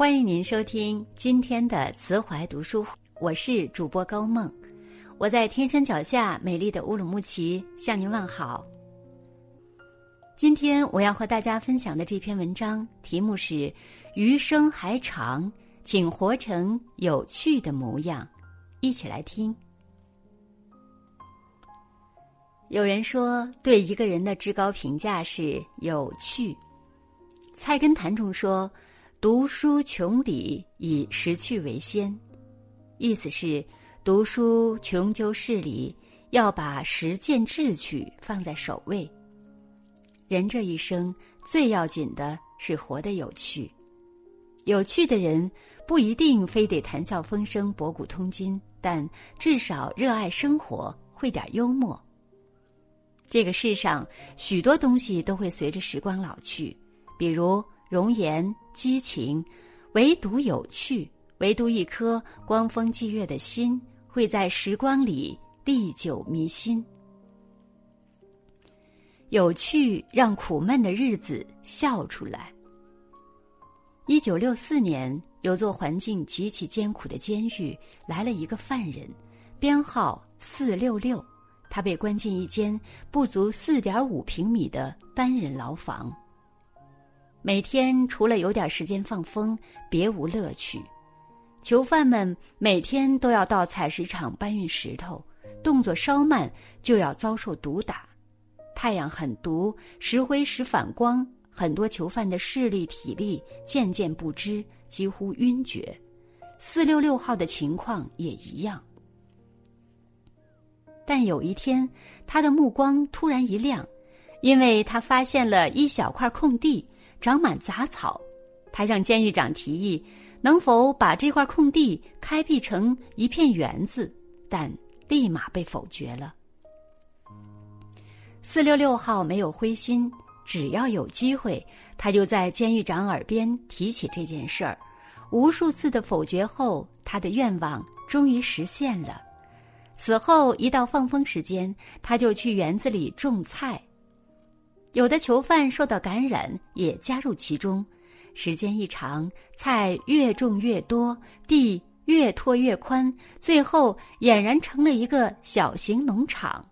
欢迎您收听今天的慈怀读书，我是主播高梦，我在天山脚下美丽的乌鲁木齐向您问好。今天我要和大家分享的这篇文章题目是“余生还长，请活成有趣的模样”，一起来听。有人说，对一个人的至高评价是有趣。菜根谭中说。读书穷理，以识趣为先，意思是读书穷究事理，要把实践志趣放在首位。人这一生最要紧的是活得有趣。有趣的人不一定非得谈笑风生、博古通今，但至少热爱生活，会点幽默。这个世上许多东西都会随着时光老去，比如。容颜、激情，唯独有趣，唯独一颗光风霁月的心，会在时光里历久弥新。有趣让苦闷的日子笑出来。一九六四年，有座环境极其艰苦的监狱来了一个犯人，编号四六六，他被关进一间不足四点五平米的单人牢房。每天除了有点时间放风，别无乐趣。囚犯们每天都要到采石场搬运石头，动作稍慢就要遭受毒打。太阳很毒，石灰石反光，很多囚犯的视力、体力渐渐不支，几乎晕厥。四六六号的情况也一样。但有一天，他的目光突然一亮，因为他发现了一小块空地。长满杂草，他向监狱长提议，能否把这块空地开辟成一片园子，但立马被否决了。四六六号没有灰心，只要有机会，他就在监狱长耳边提起这件事儿。无数次的否决后，他的愿望终于实现了。此后，一到放风时间，他就去园子里种菜。有的囚犯受到感染，也加入其中。时间一长，菜越种越多，地越拓越宽，最后俨然成了一个小型农场。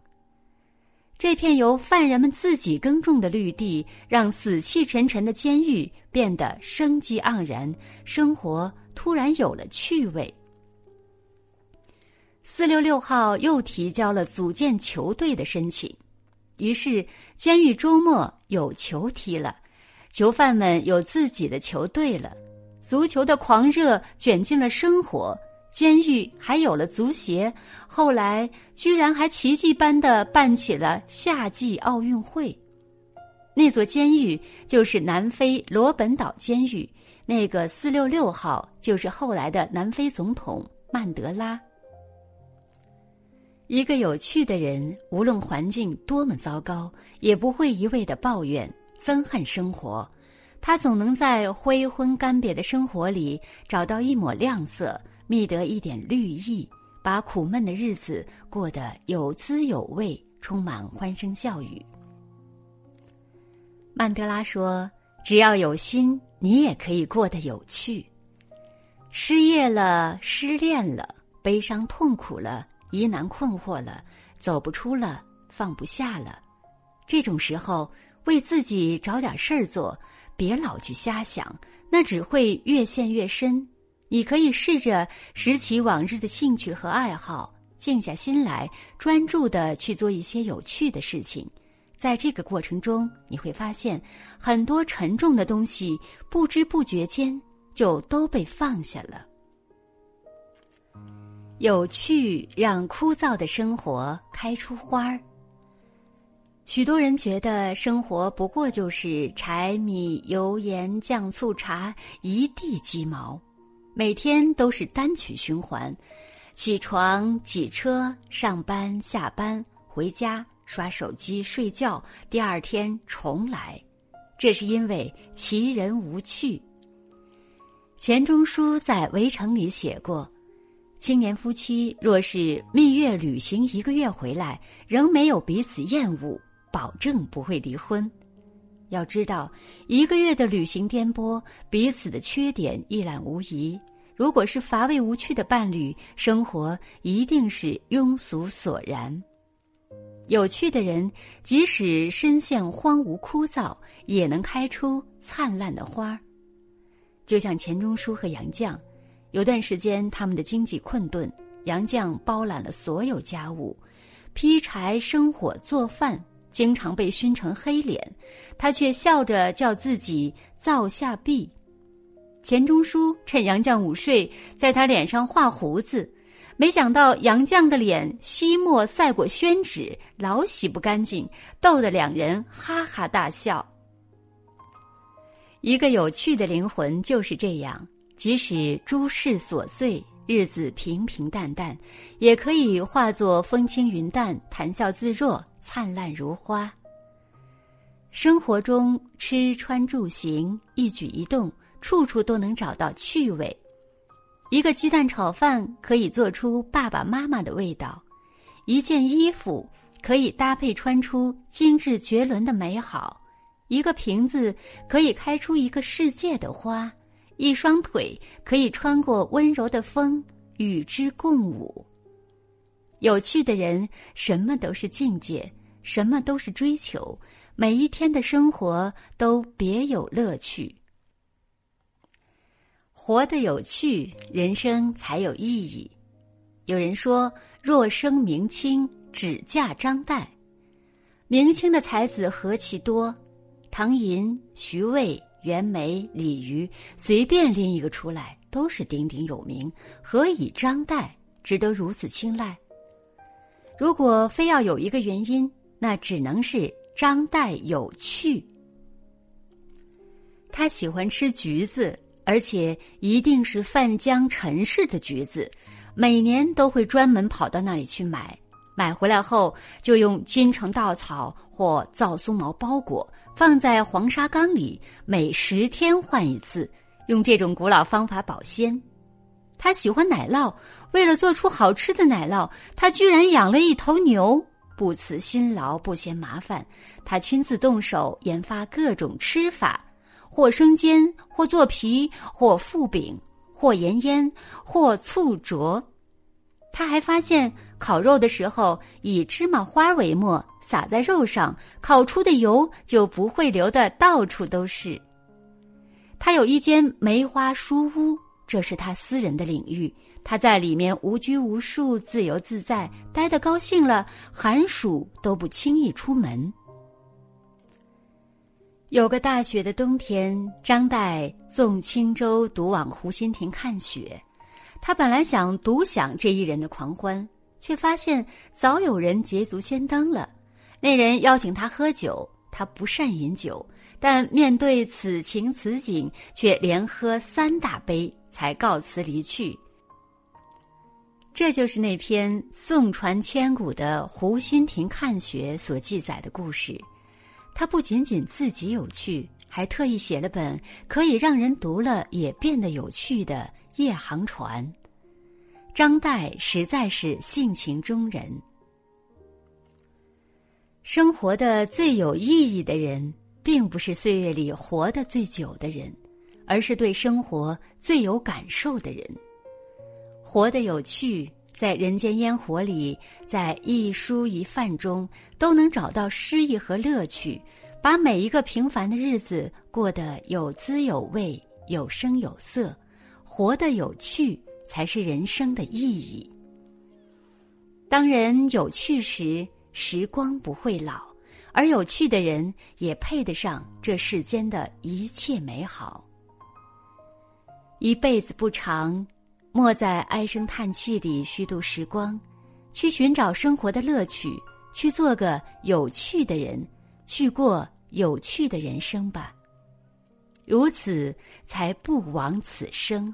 这片由犯人们自己耕种的绿地，让死气沉沉的监狱变得生机盎然，生活突然有了趣味。四六六号又提交了组建球队的申请。于是，监狱周末有球踢了，囚犯们有自己的球队了，足球的狂热卷进了生活，监狱还有了足协，后来居然还奇迹般的办起了夏季奥运会。那座监狱就是南非罗本岛监狱，那个四六六号就是后来的南非总统曼德拉。一个有趣的人，无论环境多么糟糕，也不会一味的抱怨、憎恨生活。他总能在灰昏干瘪的生活里找到一抹亮色，觅得一点绿意，把苦闷的日子过得有滋有味，充满欢声笑语。曼德拉说：“只要有心，你也可以过得有趣。失业了，失恋了，悲伤痛苦了。”疑难困惑了，走不出了，放不下了，这种时候为自己找点事儿做，别老去瞎想，那只会越陷越深。你可以试着拾起往日的兴趣和爱好，静下心来，专注的去做一些有趣的事情。在这个过程中，你会发现很多沉重的东西，不知不觉间就都被放下了。有趣让枯燥的生活开出花儿。许多人觉得生活不过就是柴米油盐酱醋茶一地鸡毛，每天都是单曲循环：起床、挤车、上班、下班、回家、刷手机、睡觉，第二天重来。这是因为其人无趣。钱钟书在《围城》里写过。青年夫妻若是蜜月旅行一个月回来，仍没有彼此厌恶，保证不会离婚。要知道，一个月的旅行颠簸，彼此的缺点一览无遗。如果是乏味无趣的伴侣，生活一定是庸俗索然。有趣的人，即使身陷荒芜枯燥，也能开出灿烂的花儿。就像钱钟书和杨绛，有段时间他们的经济困顿，杨绛包揽了所有家务，劈柴、生火、做饭，经常被熏成黑脸，他却笑着叫自己灶下婢。钱钟书趁杨绛午睡，在他脸上画胡子，没想到杨绛的脸吸墨赛过宣纸，老洗不干净，逗得两人哈哈大笑。一个有趣的灵魂就是这样，即使诸事琐碎，日子平平淡淡，也可以化作风轻云淡，谈笑自若，灿烂如花。生活中吃穿住行，一举一动。处处都能找到趣味，一个鸡蛋炒饭可以做出爸爸妈妈的味道，一件衣服可以搭配穿出精致绝伦的美好，一个瓶子可以开出一个世界的花，一双腿可以穿过温柔的风与之共舞。有趣的人，什么都是境界，什么都是追求，每一天的生活都别有乐趣。活得有趣，人生才有意义。有人说：“若生明清，只嫁张岱。”明清的才子何其多，唐寅、徐渭、袁枚、李渔，随便拎一个出来，都是鼎鼎有名。何以张岱值得如此青睐？如果非要有一个原因，那只能是张岱有趣。他喜欢吃橘子。而且一定是范江陈氏的橘子，每年都会专门跑到那里去买。买回来后，就用金城稻草或皂松毛包裹，放在黄沙缸里，每十天换一次。用这种古老方法保鲜。他喜欢奶酪，为了做出好吃的奶酪，他居然养了一头牛，不辞辛劳，不嫌麻烦。他亲自动手研发各种吃法。或生煎，或做皮，或覆饼，或盐腌，或醋灼。他还发现，烤肉的时候以芝麻花为末，撒在肉上，烤出的油就不会流的到处都是。他有一间梅花书屋，这是他私人的领域，他在里面无拘无束，自由自在，待得高兴了，寒暑都不轻易出门。有个大雪的冬天，张岱纵轻舟独往湖心亭看雪。他本来想独享这一人的狂欢，却发现早有人捷足先登了。那人邀请他喝酒，他不善饮酒，但面对此情此景，却连喝三大杯才告辞离去。这就是那篇宋传千古的《湖心亭看雪》所记载的故事。他不仅仅自己有趣，还特意写了本可以让人读了也变得有趣的《夜航船》。张岱实在是性情中人。生活的最有意义的人，并不是岁月里活得最久的人，而是对生活最有感受的人。活得有趣。在人间烟火里，在一蔬一饭中，都能找到诗意和乐趣，把每一个平凡的日子过得有滋有味、有声有色，活得有趣，才是人生的意义。当人有趣时，时光不会老，而有趣的人也配得上这世间的一切美好。一辈子不长。莫在唉声叹气里虚度时光，去寻找生活的乐趣，去做个有趣的人，去过有趣的人生吧。如此，才不枉此生。